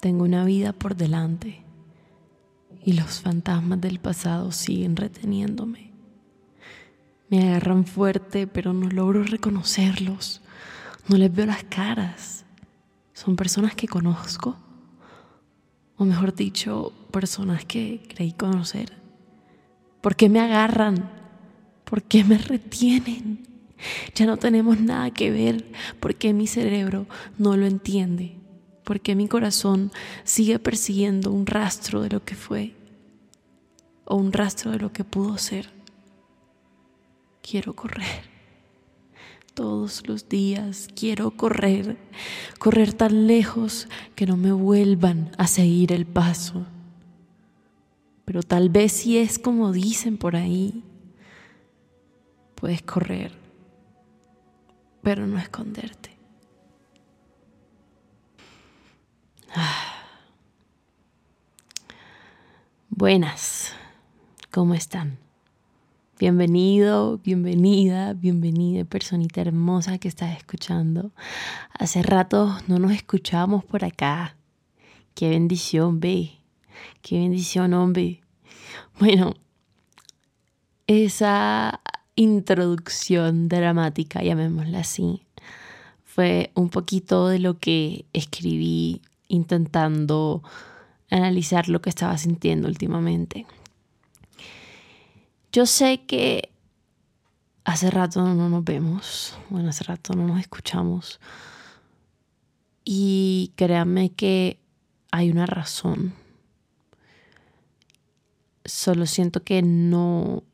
Tengo una vida por delante y los fantasmas del pasado siguen reteniéndome. Me agarran fuerte, pero no logro reconocerlos. No les veo las caras. Son personas que conozco, o mejor dicho, personas que creí conocer. ¿Por qué me agarran? ¿Por qué me retienen? Ya no tenemos nada que ver. ¿Por qué mi cerebro no lo entiende? ¿Por qué mi corazón sigue persiguiendo un rastro de lo que fue o un rastro de lo que pudo ser? Quiero correr. Todos los días quiero correr, correr tan lejos que no me vuelvan a seguir el paso. Pero tal vez si es como dicen por ahí, puedes correr, pero no esconderte. Buenas, ¿cómo están? Bienvenido, bienvenida, bienvenida, personita hermosa que estás escuchando. Hace rato no nos escuchábamos por acá. Qué bendición, ve. Qué bendición, hombre. Bueno, esa introducción dramática, llamémosla así, fue un poquito de lo que escribí intentando analizar lo que estaba sintiendo últimamente. Yo sé que hace rato no nos vemos, bueno, hace rato no nos escuchamos. Y créanme que hay una razón. Solo siento que no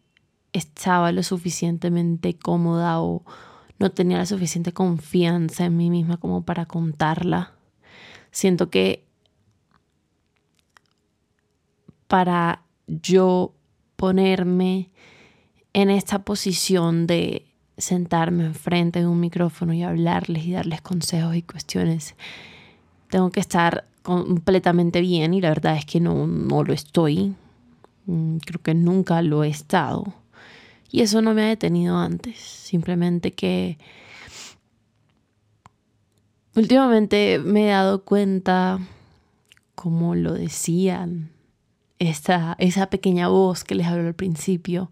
estaba lo suficientemente cómoda o no tenía la suficiente confianza en mí misma como para contarla. Siento que para yo ponerme en esta posición de sentarme enfrente de un micrófono y hablarles y darles consejos y cuestiones, tengo que estar completamente bien y la verdad es que no, no lo estoy. Mm, creo que nunca lo he estado. Y eso no me ha detenido antes, simplemente que últimamente me he dado cuenta, como lo decían, esta, esa pequeña voz que les habló al principio,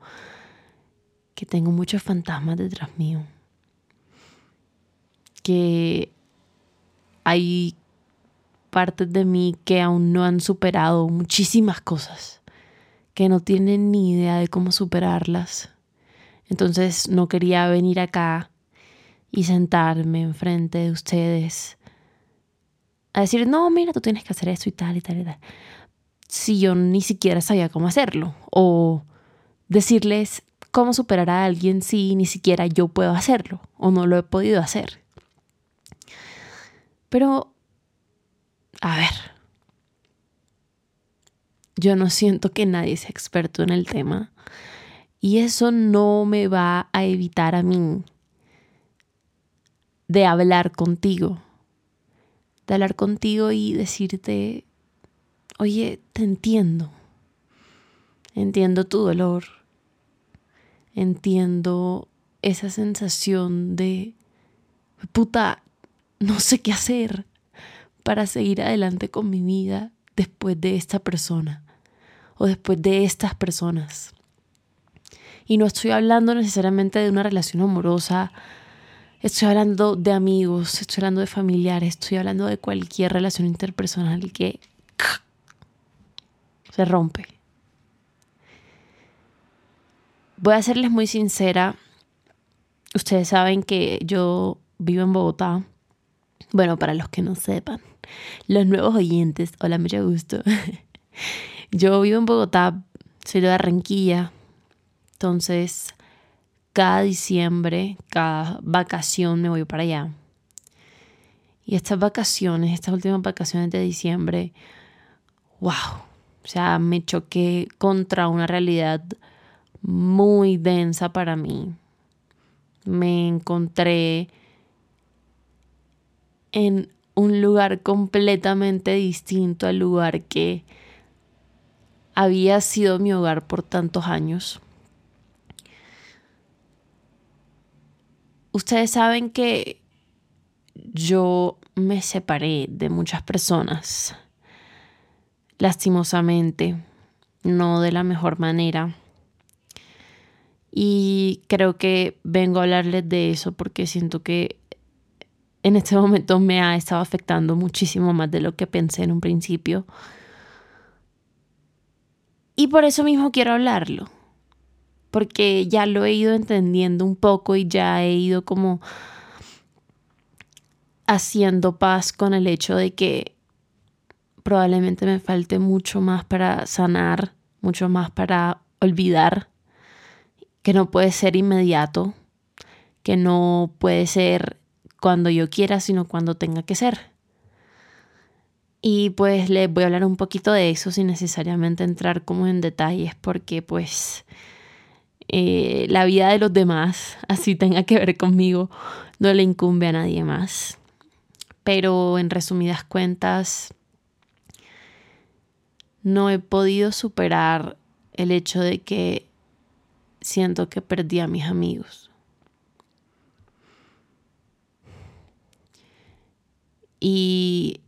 que tengo muchos fantasmas detrás mío, que hay partes de mí que aún no han superado muchísimas cosas, que no tienen ni idea de cómo superarlas. Entonces no quería venir acá y sentarme enfrente de ustedes a decir, no, mira, tú tienes que hacer esto y tal y tal y tal. Si yo ni siquiera sabía cómo hacerlo. O decirles cómo superar a alguien si ni siquiera yo puedo hacerlo o no lo he podido hacer. Pero, a ver, yo no siento que nadie sea experto en el tema. Y eso no me va a evitar a mí de hablar contigo, de hablar contigo y decirte, oye, te entiendo, entiendo tu dolor, entiendo esa sensación de, puta, no sé qué hacer para seguir adelante con mi vida después de esta persona o después de estas personas. Y no estoy hablando necesariamente de una relación amorosa, estoy hablando de amigos, estoy hablando de familiares, estoy hablando de cualquier relación interpersonal que se rompe. Voy a serles muy sincera. Ustedes saben que yo vivo en Bogotá. Bueno, para los que no sepan, los nuevos oyentes, hola, mucho gusto. Yo vivo en Bogotá, soy de Barranquilla, entonces, cada diciembre, cada vacación me voy para allá. Y estas vacaciones, estas últimas vacaciones de diciembre, wow, o sea, me choqué contra una realidad muy densa para mí. Me encontré en un lugar completamente distinto al lugar que había sido mi hogar por tantos años. Ustedes saben que yo me separé de muchas personas lastimosamente, no de la mejor manera. Y creo que vengo a hablarles de eso porque siento que en este momento me ha estado afectando muchísimo más de lo que pensé en un principio. Y por eso mismo quiero hablarlo. Porque ya lo he ido entendiendo un poco y ya he ido como haciendo paz con el hecho de que probablemente me falte mucho más para sanar, mucho más para olvidar, que no puede ser inmediato, que no puede ser cuando yo quiera, sino cuando tenga que ser. Y pues les voy a hablar un poquito de eso sin necesariamente entrar como en detalles, porque pues eh, la vida de los demás, así tenga que ver conmigo, no le incumbe a nadie más. Pero en resumidas cuentas, no he podido superar el hecho de que siento que perdí a mis amigos. Y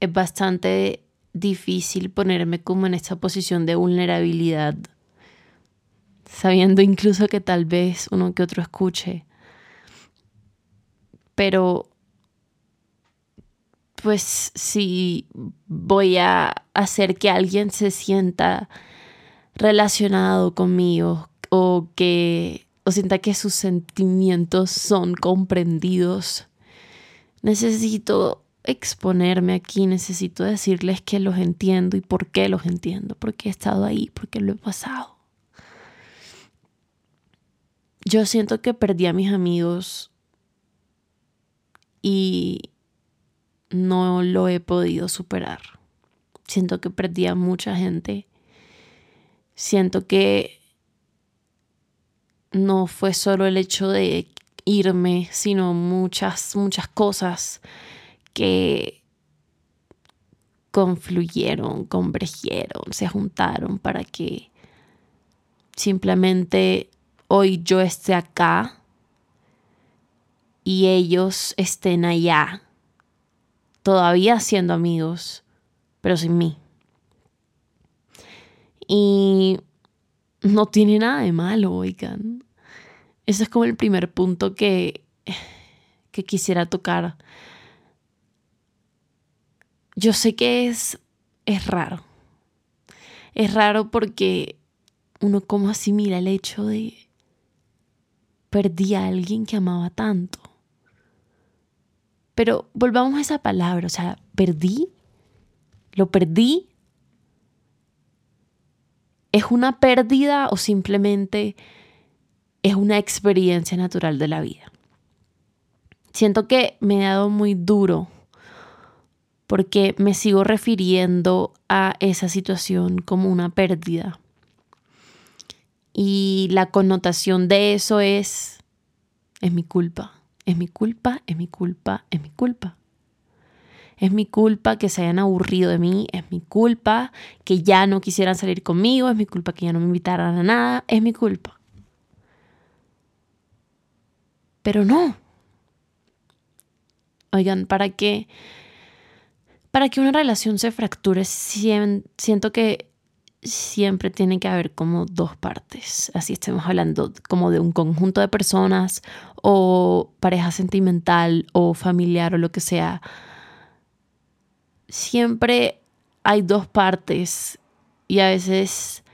es bastante difícil ponerme como en esta posición de vulnerabilidad, sabiendo incluso que tal vez uno que otro escuche. Pero pues si voy a hacer que alguien se sienta relacionado conmigo o que o sienta que sus sentimientos son comprendidos. Necesito exponerme aquí, necesito decirles que los entiendo y por qué los entiendo, porque he estado ahí, porque lo he pasado. Yo siento que perdí a mis amigos y no lo he podido superar. Siento que perdí a mucha gente. Siento que no fue solo el hecho de irme, sino muchas, muchas cosas que confluyeron, convergieron, se juntaron para que simplemente hoy yo esté acá y ellos estén allá todavía siendo amigos, pero sin mí. Y no tiene nada de malo, oigan. Ese es como el primer punto que, que quisiera tocar. Yo sé que es, es raro. Es raro porque uno como asimila el hecho de perdí a alguien que amaba tanto. Pero volvamos a esa palabra, o sea, perdí, lo perdí. ¿Es una pérdida o simplemente es una experiencia natural de la vida? Siento que me he dado muy duro porque me sigo refiriendo a esa situación como una pérdida. Y la connotación de eso es, es mi culpa. Es mi culpa, es mi culpa, es mi culpa. Es mi culpa que se hayan aburrido de mí, es mi culpa que ya no quisieran salir conmigo, es mi culpa que ya no me invitaran a nada, es mi culpa. Pero no. Oigan, para que para que una relación se fracture, siento que siempre tiene que haber como dos partes. Así estemos hablando como de un conjunto de personas o pareja sentimental o familiar o lo que sea. Siempre hay dos partes y a veces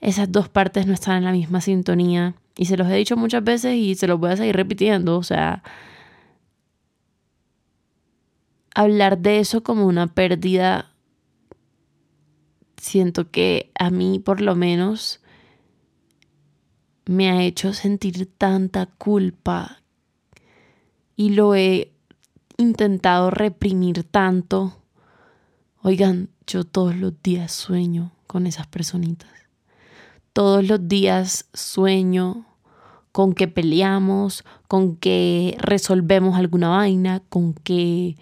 esas dos partes no están en la misma sintonía. Y se los he dicho muchas veces y se los voy a seguir repitiendo. O sea, hablar de eso como una pérdida siento que a mí por lo menos me ha hecho sentir tanta culpa y lo he intentado reprimir tanto. Oigan, yo todos los días sueño con esas personitas. Todos los días sueño con que peleamos, con que resolvemos alguna vaina, con que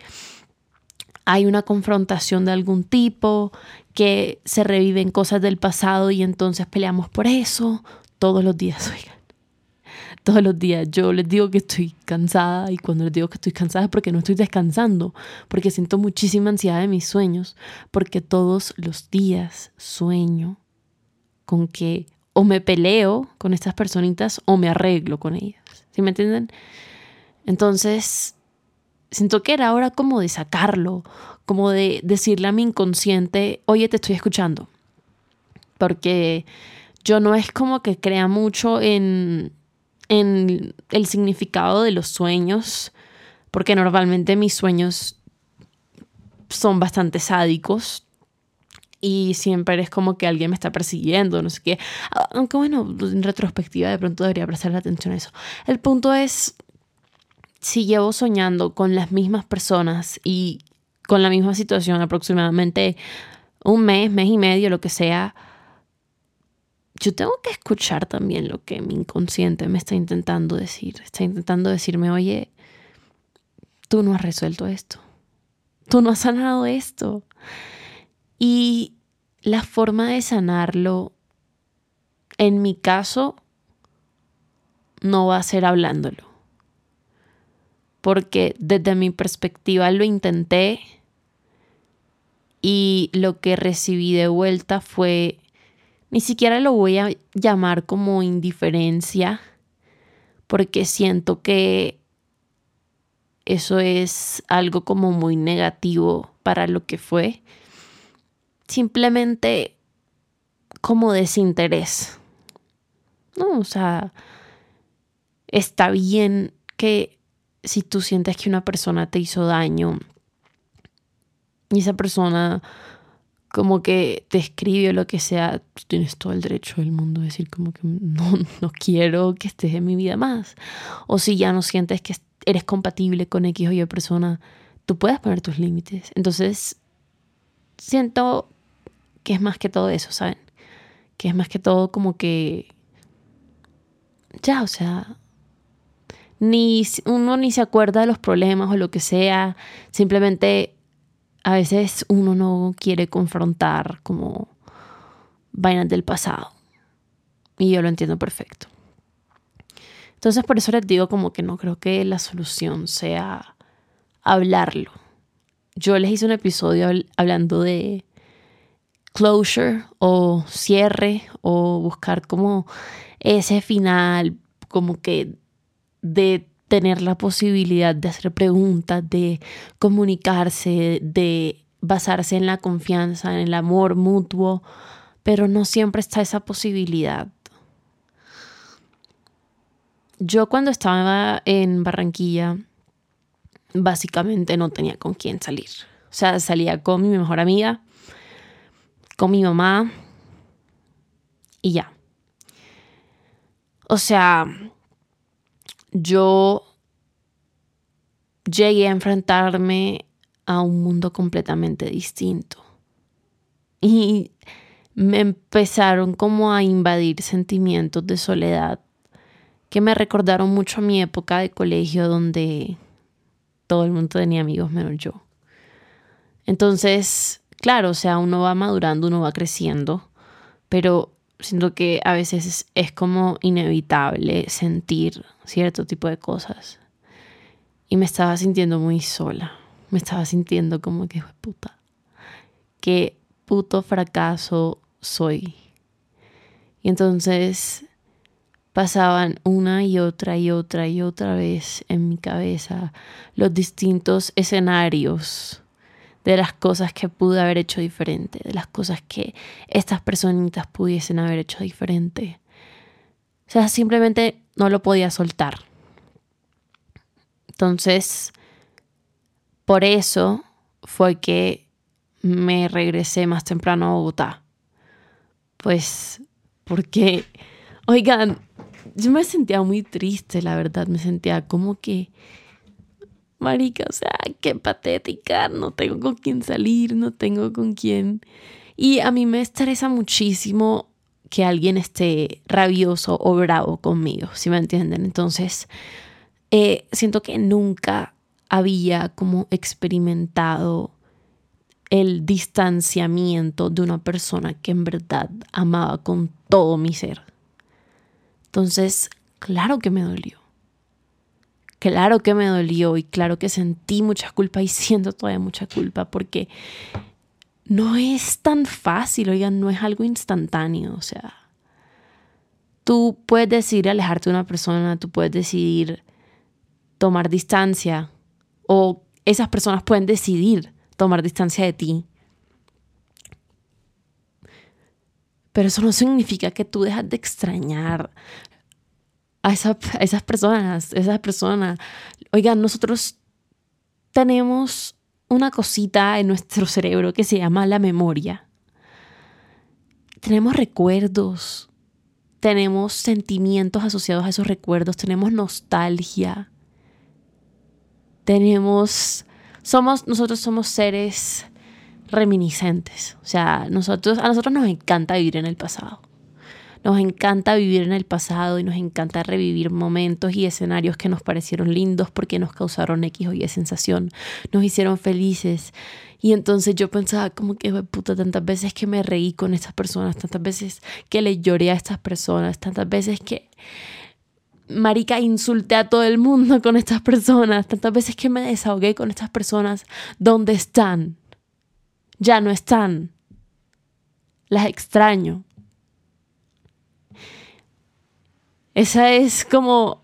hay una confrontación de algún tipo, que se reviven cosas del pasado y entonces peleamos por eso todos los días, oigan. todos los días. Yo les digo que estoy cansada y cuando les digo que estoy cansada es porque no estoy descansando, porque siento muchísima ansiedad de mis sueños, porque todos los días sueño con que o me peleo con estas personitas o me arreglo con ellas. ¿Sí me entienden? Entonces, siento que era hora como de sacarlo, como de decirle a mi inconsciente, oye, te estoy escuchando. Porque yo no es como que crea mucho en, en el significado de los sueños, porque normalmente mis sueños son bastante sádicos y siempre es como que alguien me está persiguiendo, no sé qué. Aunque bueno, en retrospectiva de pronto debería prestarle atención a eso. El punto es, si llevo soñando con las mismas personas y con la misma situación aproximadamente un mes, mes y medio, lo que sea, yo tengo que escuchar también lo que mi inconsciente me está intentando decir. Está intentando decirme, oye, tú no has resuelto esto. Tú no has sanado esto. Y la forma de sanarlo, en mi caso, no va a ser hablándolo. Porque desde mi perspectiva lo intenté y lo que recibí de vuelta fue ni siquiera lo voy a llamar como indiferencia, porque siento que eso es algo como muy negativo para lo que fue. Simplemente como desinterés. No, o sea, está bien que si tú sientes que una persona te hizo daño y esa persona como que te escribe lo que sea, tienes todo el derecho del mundo a decir como que no, no quiero que estés en mi vida más. O si ya no sientes que eres compatible con X o Y persona, tú puedes poner tus límites. Entonces, siento que es más que todo eso, ¿saben? Que es más que todo como que... Ya, o sea, ni uno ni se acuerda de los problemas o lo que sea, simplemente a veces uno no quiere confrontar como vainas del pasado. Y yo lo entiendo perfecto. Entonces por eso les digo como que no creo que la solución sea hablarlo. Yo les hice un episodio hablando de closure o cierre o buscar como ese final como que de tener la posibilidad de hacer preguntas, de comunicarse, de basarse en la confianza, en el amor mutuo, pero no siempre está esa posibilidad. Yo cuando estaba en Barranquilla, básicamente no tenía con quién salir. O sea, salía con mi mejor amiga, con mi mamá y ya. O sea, yo llegué a enfrentarme a un mundo completamente distinto. Y me empezaron como a invadir sentimientos de soledad que me recordaron mucho a mi época de colegio donde todo el mundo tenía amigos menos yo. Entonces, claro, o sea, uno va madurando, uno va creciendo, pero siento que a veces es, como inevitable sentir cierto tipo de cosas. Y me estaba sintiendo muy sola. Me estaba sintiendo como que, puta, qué puto fracaso soy. Y entonces pasaban una y otra y otra y otra vez en mi cabeza los distintos escenarios de las cosas que pude haber hecho diferente, de las cosas que estas personitas pudiesen haber hecho diferente. O sea, simplemente no lo podía soltar. Entonces, por eso fue que me regresé más temprano a Bogotá. Pues porque, oigan, yo me sentía muy triste, la verdad, me sentía como que marica, o sea, qué patética, no tengo con quién salir, no tengo con quién. Y a mí me estresa muchísimo que alguien esté rabioso o bravo conmigo, si me entienden. Entonces, eh, siento que nunca había como experimentado el distanciamiento de una persona que en verdad amaba con todo mi ser. Entonces, Claro que me dolió. Claro que me dolió y claro que sentí mucha culpa y siento todavía mucha culpa porque no es tan fácil, oigan, no es algo instantáneo, o sea, tú puedes decidir alejarte de una persona, tú puedes decidir tomar distancia o esas personas pueden decidir tomar distancia de ti. Pero eso no significa que tú dejas de extrañar a, esas personas, esas personas. Oigan, nosotros tenemos una cosita en nuestro cerebro que se llama la memoria. Tenemos recuerdos, tenemos sentimientos asociados a esos recuerdos, tenemos nostalgia, tenemos, somos, nosotros somos seres reminiscentes, o sea, nosotros, a nosotros nos encanta vivir en el pasado. Nos encanta vivir en el pasado y nos encanta revivir momentos y escenarios que nos parecieron lindos porque nos causaron X o Y sensación, nos hicieron felices. Y entonces yo pensaba como que, puta, tantas veces que me reí con estas personas, tantas veces que le lloré a estas personas, tantas veces que, marica, insulté a todo el mundo con estas personas, tantas veces que me desahogué con estas personas, ¿dónde están? Ya no están. Las extraño. Esa es como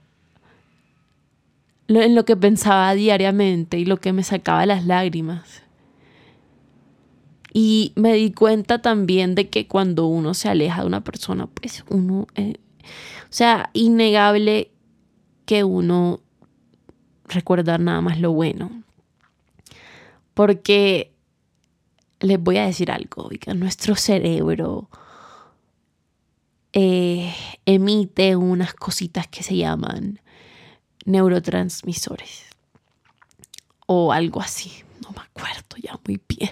en lo que pensaba diariamente y lo que me sacaba las lágrimas. Y me di cuenta también de que cuando uno se aleja de una persona, pues uno, eh, o sea, innegable que uno recuerda nada más lo bueno. Porque les voy a decir algo, nuestro cerebro eh, emite unas cositas que se llaman neurotransmisores o algo así, no me acuerdo ya muy bien.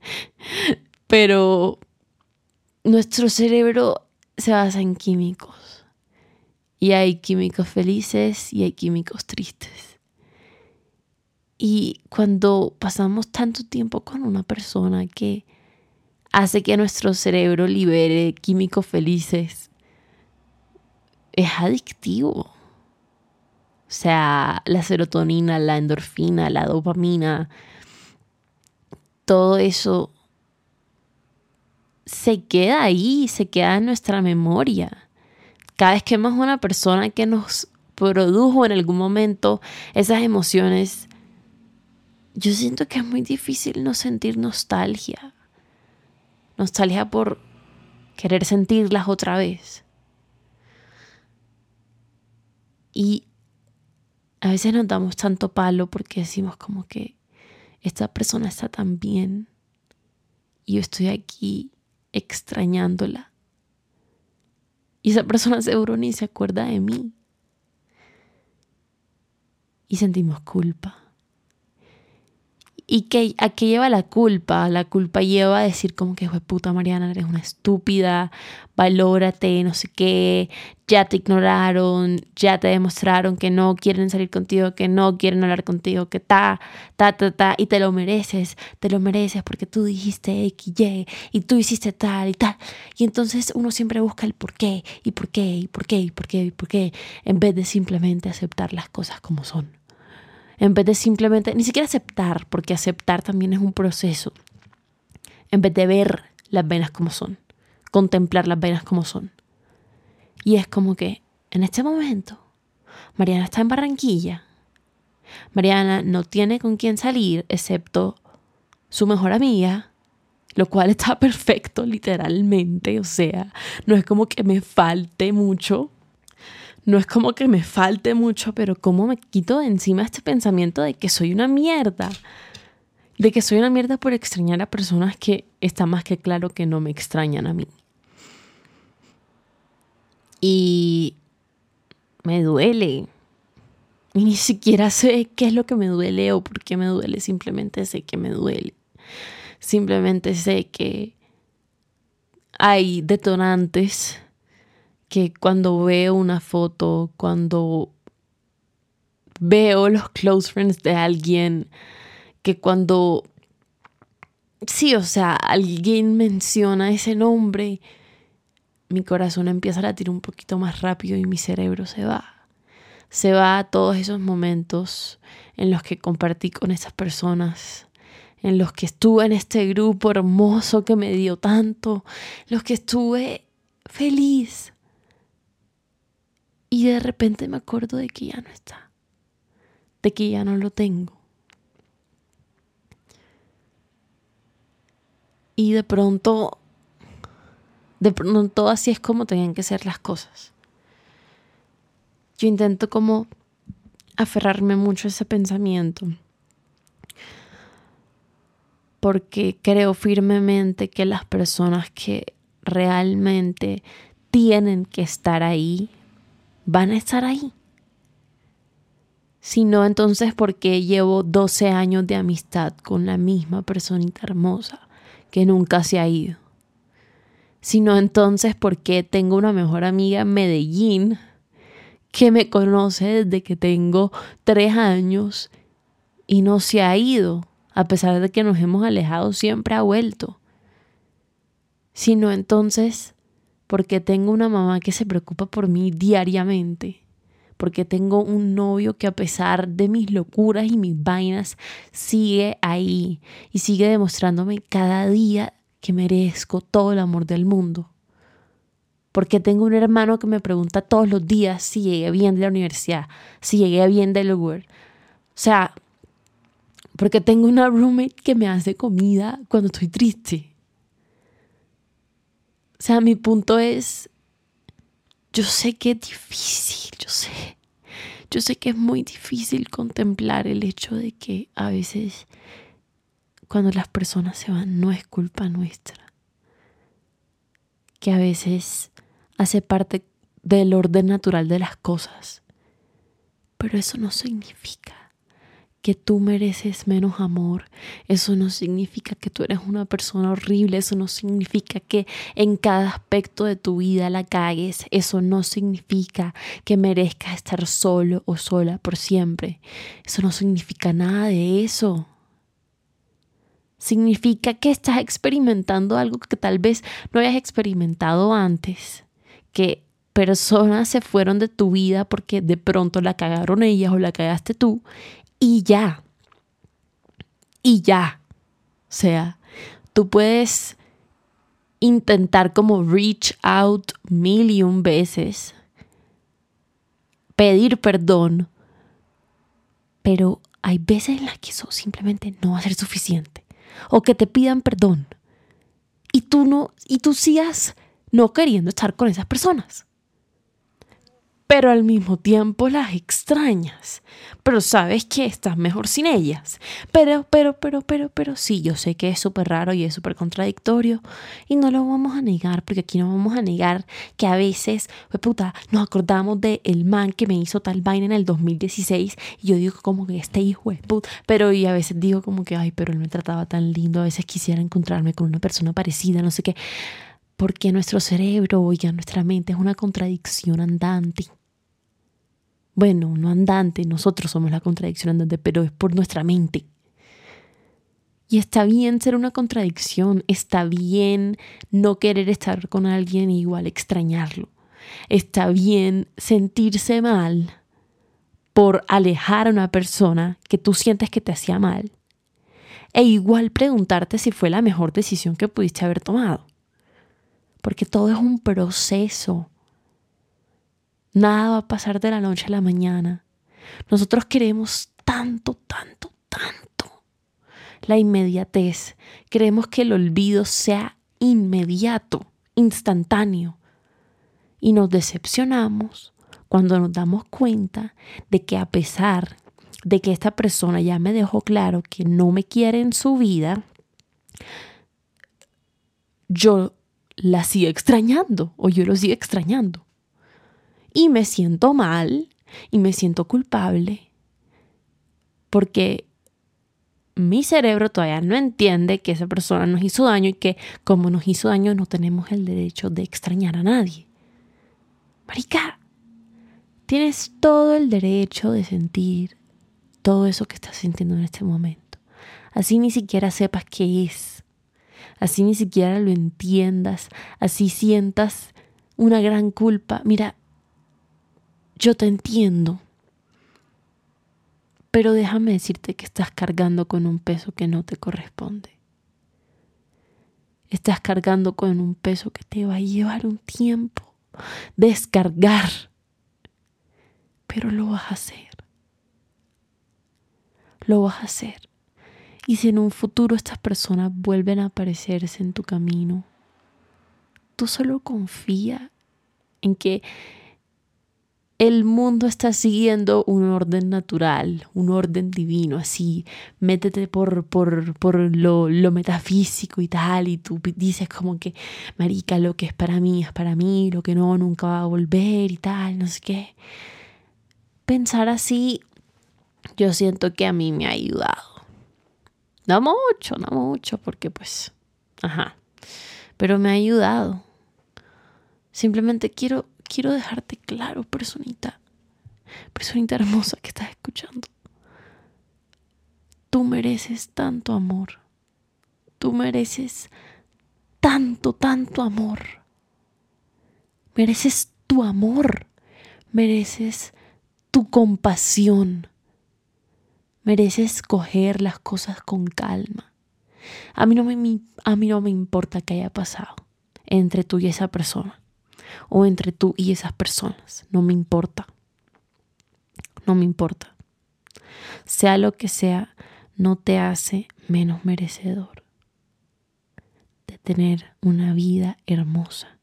Pero nuestro cerebro se basa en químicos y hay químicos felices y hay químicos tristes. Y cuando pasamos tanto tiempo con una persona que hace que nuestro cerebro libere químicos felices. Es adictivo. O sea, la serotonina, la endorfina, la dopamina, todo eso se queda ahí, se queda en nuestra memoria. Cada vez que vemos una persona que nos produjo en algún momento esas emociones, yo siento que es muy difícil no sentir nostalgia nostalgia por querer sentirlas otra vez. Y a veces nos damos tanto palo porque decimos como que esta persona está tan bien y yo estoy aquí extrañándola. Y esa persona seguro ni se acuerda de mí. Y sentimos culpa. ¿Y que, a qué lleva la culpa? La culpa lleva a decir como que, puta Mariana, eres una estúpida, valórate, no sé qué, ya te ignoraron, ya te demostraron que no quieren salir contigo, que no quieren hablar contigo, que ta, ta, ta, ta, y te lo mereces, te lo mereces porque tú dijiste X, Y, y tú hiciste tal y tal. Y entonces uno siempre busca el por qué, y por qué, y por qué, y por qué, y por qué, en vez de simplemente aceptar las cosas como son en vez de simplemente, ni siquiera aceptar, porque aceptar también es un proceso, en vez de ver las venas como son, contemplar las venas como son. Y es como que en este momento, Mariana está en Barranquilla. Mariana no tiene con quién salir excepto su mejor amiga, lo cual está perfecto literalmente, o sea, no es como que me falte mucho no es como que me falte mucho, pero cómo me quito de encima este pensamiento de que soy una mierda. De que soy una mierda por extrañar a personas que está más que claro que no me extrañan a mí. Y me duele. Y ni siquiera sé qué es lo que me duele o por qué me duele. Simplemente sé que me duele. Simplemente sé que hay detonantes que cuando veo una foto, cuando veo los close friends de alguien, que cuando, sí, o sea, alguien menciona ese nombre, mi corazón empieza a latir un poquito más rápido y mi cerebro se va. Se va a todos esos momentos en los que compartí con esas personas, en los que estuve en este grupo hermoso que me dio tanto, los que estuve feliz. Y de repente me acuerdo de que ya no está, de que ya no lo tengo. Y de pronto, de pronto así es como tenían que ser las cosas. Yo intento como aferrarme mucho a ese pensamiento porque creo firmemente que las personas que realmente tienen que estar ahí, van a estar ahí. Si no, entonces, ¿por qué llevo 12 años de amistad con la misma personita hermosa que nunca se ha ido? Si no, entonces, ¿por qué tengo una mejor amiga en Medellín que me conoce desde que tengo tres años y no se ha ido? A pesar de que nos hemos alejado, siempre ha vuelto. Si no, entonces, ¿por qué tengo una mamá que se preocupa por mí diariamente? porque tengo un novio que a pesar de mis locuras y mis vainas sigue ahí y sigue demostrándome cada día que merezco todo el amor del mundo. Porque tengo un hermano que me pregunta todos los días si llegué bien de la universidad, si llegué bien del lugar. O sea, porque tengo una roommate que me hace comida cuando estoy triste. O sea, mi punto es, yo sé que es difícil, yo sé. Yo sé que es muy difícil contemplar el hecho de que a veces cuando las personas se van no es culpa nuestra. Que a veces hace parte del orden natural de las cosas. Pero eso no significa que tú mereces menos amor. Eso no significa que tú eres una persona horrible. Eso no significa que en cada aspecto de tu vida la cagues. Eso no significa que merezcas estar solo o sola por siempre. Eso no significa nada de eso. Significa que estás experimentando algo que tal vez no hayas experimentado antes. Que personas se fueron de tu vida porque de pronto la cagaron ellas o la cagaste tú y ya. Y ya. O sea, tú puedes intentar como reach out mil y un veces, pedir perdón, pero hay veces en las que eso simplemente no va a ser suficiente. O que te pidan perdón. Y tú no, y tú sigas no queriendo estar con esas personas pero al mismo tiempo las extrañas. Pero sabes que estás mejor sin ellas. Pero, pero, pero, pero, pero sí, yo sé que es súper raro y es súper contradictorio y no lo vamos a negar porque aquí no vamos a negar que a veces, pues puta, nos acordamos de el man que me hizo tal vaina en el 2016 y yo digo como que este hijo es puta, pero y a veces digo como que, ay, pero él me trataba tan lindo, a veces quisiera encontrarme con una persona parecida, no sé qué porque nuestro cerebro, oiga, nuestra mente es una contradicción andante. Bueno, no andante, nosotros somos la contradicción andante, pero es por nuestra mente. Y está bien ser una contradicción, está bien no querer estar con alguien y igual extrañarlo. Está bien sentirse mal por alejar a una persona que tú sientes que te hacía mal. E igual preguntarte si fue la mejor decisión que pudiste haber tomado. Porque todo es un proceso. Nada va a pasar de la noche a la mañana. Nosotros queremos tanto, tanto, tanto la inmediatez. Queremos que el olvido sea inmediato, instantáneo. Y nos decepcionamos cuando nos damos cuenta de que a pesar de que esta persona ya me dejó claro que no me quiere en su vida, yo la sigo extrañando o yo lo sigo extrañando y me siento mal y me siento culpable porque mi cerebro todavía no entiende que esa persona nos hizo daño y que como nos hizo daño no tenemos el derecho de extrañar a nadie. Marica, tienes todo el derecho de sentir todo eso que estás sintiendo en este momento. Así ni siquiera sepas qué es. Así ni siquiera lo entiendas. Así sientas una gran culpa. Mira, yo te entiendo, pero déjame decirte que estás cargando con un peso que no te corresponde. Estás cargando con un peso que te va a llevar un tiempo descargar, pero lo vas a hacer. Lo vas a hacer. Y si en un futuro estas personas vuelven a aparecerse en tu camino, tú solo confía en que el mundo está siguiendo un orden natural, un orden divino, así, métete por, por, por lo, lo, metafísico y tal, y tú dices como que, marica, lo que es para mí es para mí, lo que no, nunca va a volver y tal, no sé qué. Pensar así, yo siento que a mí me ha ayudado. No mucho, no mucho, porque pues, ajá, pero me ha ayudado. Simplemente quiero quiero dejarte claro, personita, personita hermosa que estás escuchando. Tú mereces tanto amor. Tú mereces tanto, tanto amor. Mereces tu amor. Mereces tu compasión. Mereces coger las cosas con calma. A mí no me, a mí no me importa qué haya pasado entre tú y esa persona o entre tú y esas personas. No me importa. No me importa. Sea lo que sea, no te hace menos merecedor de tener una vida hermosa,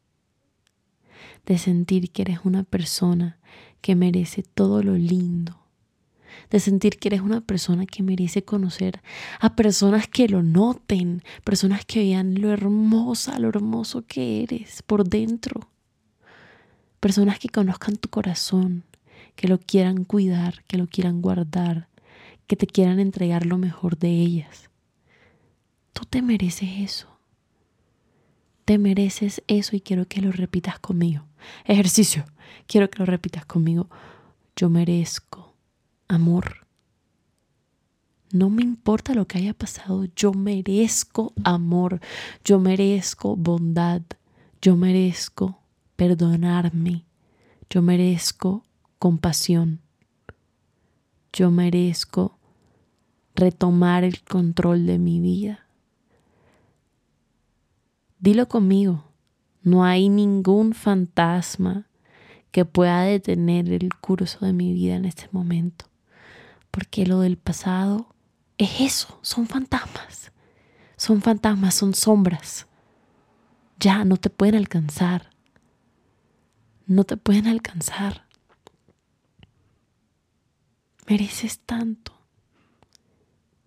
de sentir que eres una persona que merece todo lo lindo, de sentir que eres una persona que merece conocer a personas que lo noten, personas que vean lo hermosa, lo hermoso que eres por dentro personas que conozcan tu corazón, que lo quieran cuidar, que lo quieran guardar, que te quieran entregar lo mejor de ellas. Tú te mereces eso. Te mereces eso y quiero que lo repitas conmigo. Ejercicio, quiero que lo repitas conmigo. Yo merezco amor. No me importa lo que haya pasado, yo merezco amor, yo merezco bondad, yo merezco perdonarme. Yo merezco compasión. Yo merezco retomar el control de mi vida. Dilo conmigo, no hay ningún fantasma que pueda detener el curso de mi vida en este momento, porque lo del pasado es eso, son fantasmas, son fantasmas, son sombras, ya no te pueden alcanzar no te pueden alcanzar. Mereces tanto,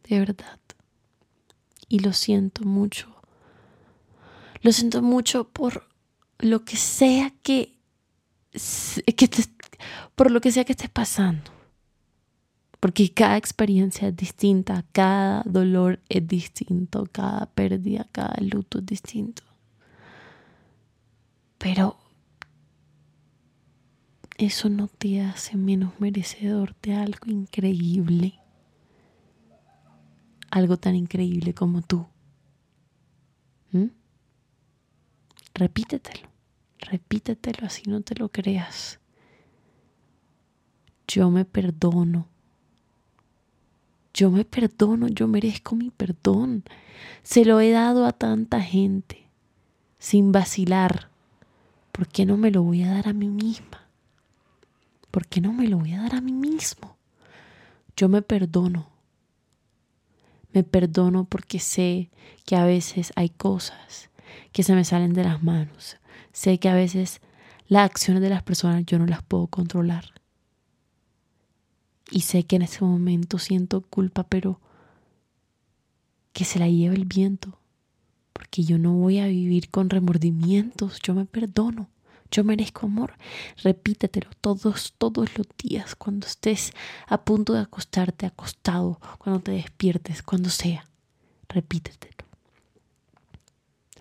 de verdad. Y lo siento mucho. Lo siento mucho por lo que sea que, que por lo que sea que estés pasando. Porque cada experiencia es distinta, cada dolor es distinto, cada pérdida, cada luto es distinto. Pero eso no te hace menos merecedor de algo increíble. Algo tan increíble como tú. ¿Mm? Repítetelo, repítetelo así no te lo creas. Yo me perdono. Yo me perdono, yo merezco mi perdón. Se lo he dado a tanta gente sin vacilar. ¿Por qué no me lo voy a dar a mí misma? ¿por qué no me lo voy a dar a mí mismo? Yo me perdono. Me perdono porque sé que a veces hay cosas que se me salen de las manos. Sé que a veces las acciones de las personas yo no las puedo controlar. Y sé que en ese momento siento culpa, pero que se la lleve el viento. Porque yo no voy a vivir con remordimientos, yo me perdono. Yo merezco amor. Repítetelo todos, todos los días, cuando estés a punto de acostarte, acostado, cuando te despiertes, cuando sea. Repítetelo.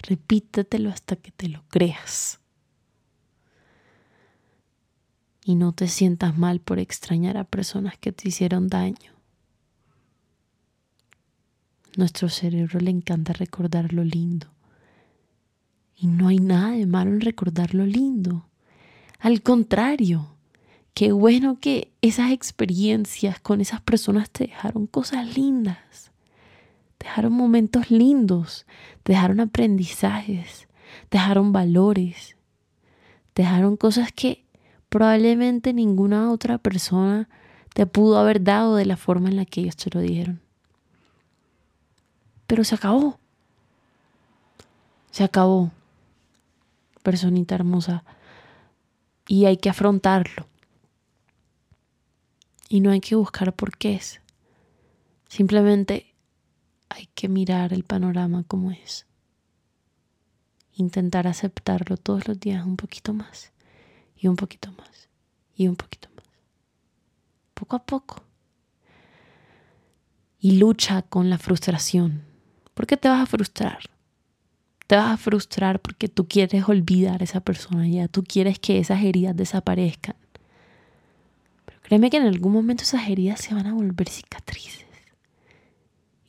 Repítetelo hasta que te lo creas. Y no te sientas mal por extrañar a personas que te hicieron daño. Nuestro cerebro le encanta recordar lo lindo Y no hay nada de malo en recordar lo lindo. Al contrario, qué bueno que esas experiencias con esas personas te dejaron cosas lindas, te dejaron momentos lindos, te dejaron aprendizajes, te dejaron valores, te dejaron cosas que probablemente ninguna otra persona te pudo haber dado de la forma en la que ellos te lo dieron. Pero se acabó. Se acabó, personita hermosa. Y hay que afrontarlo. Y no hay que buscar por qué es. Simplemente hay que mirar el panorama como es. Intentar aceptarlo todos los días un poquito más. Y un poquito más. Y un poquito más. Poco a poco. Y lucha con la frustración. ¿Por qué te vas a frustrar? Te vas a frustrar porque tú quieres olvidar a esa persona ya, tú quieres que esas heridas desaparezcan. Pero créeme que en algún momento esas heridas se van a volver cicatrices.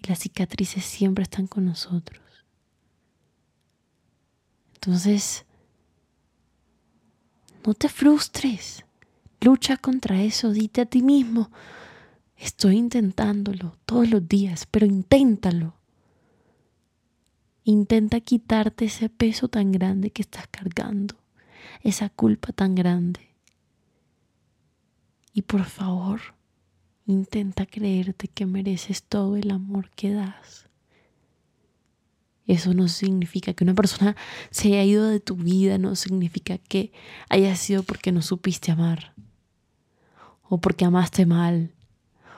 Y las cicatrices siempre están con nosotros. Entonces, no te frustres. Lucha contra eso. Dite a ti mismo, estoy intentándolo todos los días, pero inténtalo. Intenta quitarte ese peso tan grande que estás cargando, esa culpa tan grande. Y por favor, intenta creerte que mereces todo el amor que das. Eso no significa que una persona se haya ido de tu vida, no significa que haya sido porque no supiste amar o porque amaste mal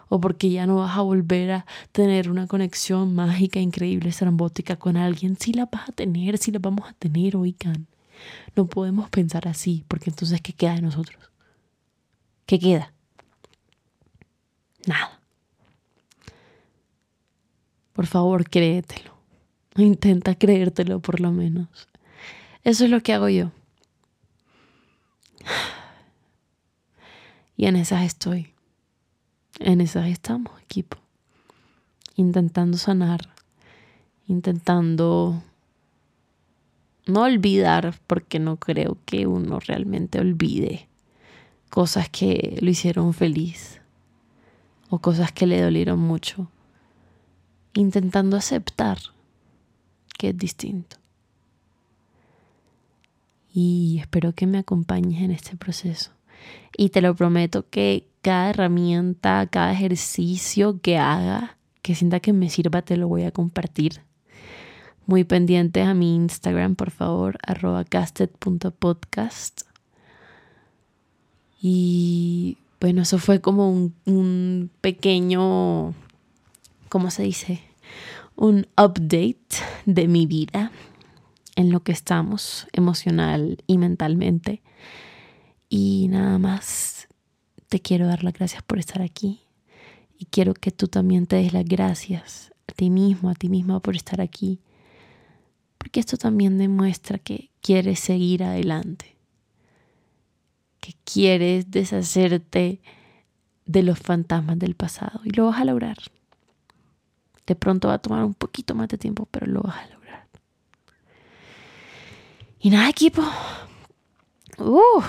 o porque ya no vas a volver a tener una conexión mágica, increíble, estrambótica con alguien. Sí la vas a tener, sí la vamos a tener, oigan. No podemos pensar así, porque entonces, ¿qué queda de nosotros? ¿Qué queda? Nada. Por favor, créetelo. Intenta creértelo por lo menos. Eso es lo que hago yo. Y en esas estoy. En esas estamos, equipo. Intentando sanar, intentando no olvidar, porque no creo que uno realmente olvide cosas que lo hicieron feliz o cosas que le dolieron mucho. Intentando aceptar que es distinto. Y espero que me acompañes en este proceso. Y te lo prometo que cada herramienta, cada ejercicio que haga, que sienta que me sirva, te lo voy a compartir. Muy pendientes a mi Instagram, por favor, arroba casted.podcast. Y bueno, eso fue como un, un pequeño, ¿cómo se dice? Un update de mi vida en lo que estamos emocional y mentalmente. Y nada más te quiero dar las gracias por estar aquí y quiero que tú también te des las gracias a ti mismo, a ti misma por estar aquí, porque esto también demuestra que quieres seguir adelante, que quieres deshacerte de los fantasmas del pasado y lo vas a lograr. De pronto va a tomar un poquito más de tiempo, pero lo vas a lograr. Y nada, equipo. Uf.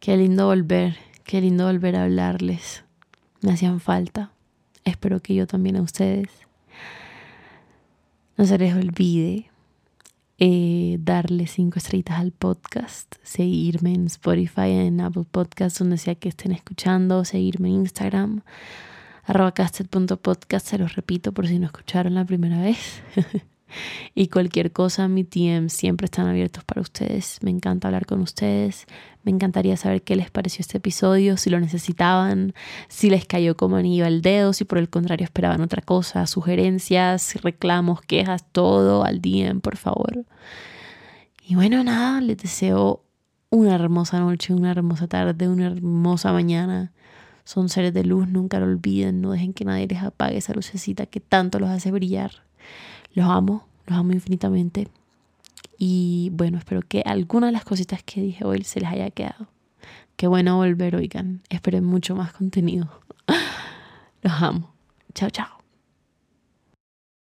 Qué lindo volver, qué lindo volver a hablarles. Me hacían falta. Espero que yo también a ustedes. No se les olvide eh, darle cinco estrellitas al podcast, seguirme en Spotify, en Apple Podcasts, donde sea que estén escuchando, seguirme en Instagram, arroba castet.podcast, se los repito por si no escucharon la primera vez. y cualquier cosa, mi TM siempre están abiertos para ustedes. Me encanta hablar con ustedes. Me encantaría saber qué les pareció este episodio, si lo necesitaban, si les cayó como anillo al dedo, si por el contrario esperaban otra cosa, sugerencias, reclamos, quejas, todo al DM, por favor. Y bueno, nada, les deseo una hermosa noche, una hermosa tarde, una hermosa mañana. Son seres de luz, nunca lo olviden, no dejen que nadie les apague esa lucecita que tanto los hace brillar. Los amo, los amo infinitamente. Y bueno, espero que alguna de las cositas que dije hoy se les haya quedado. Qué bueno volver, oigan. Esperen mucho más contenido. Los amo. Chao, chao.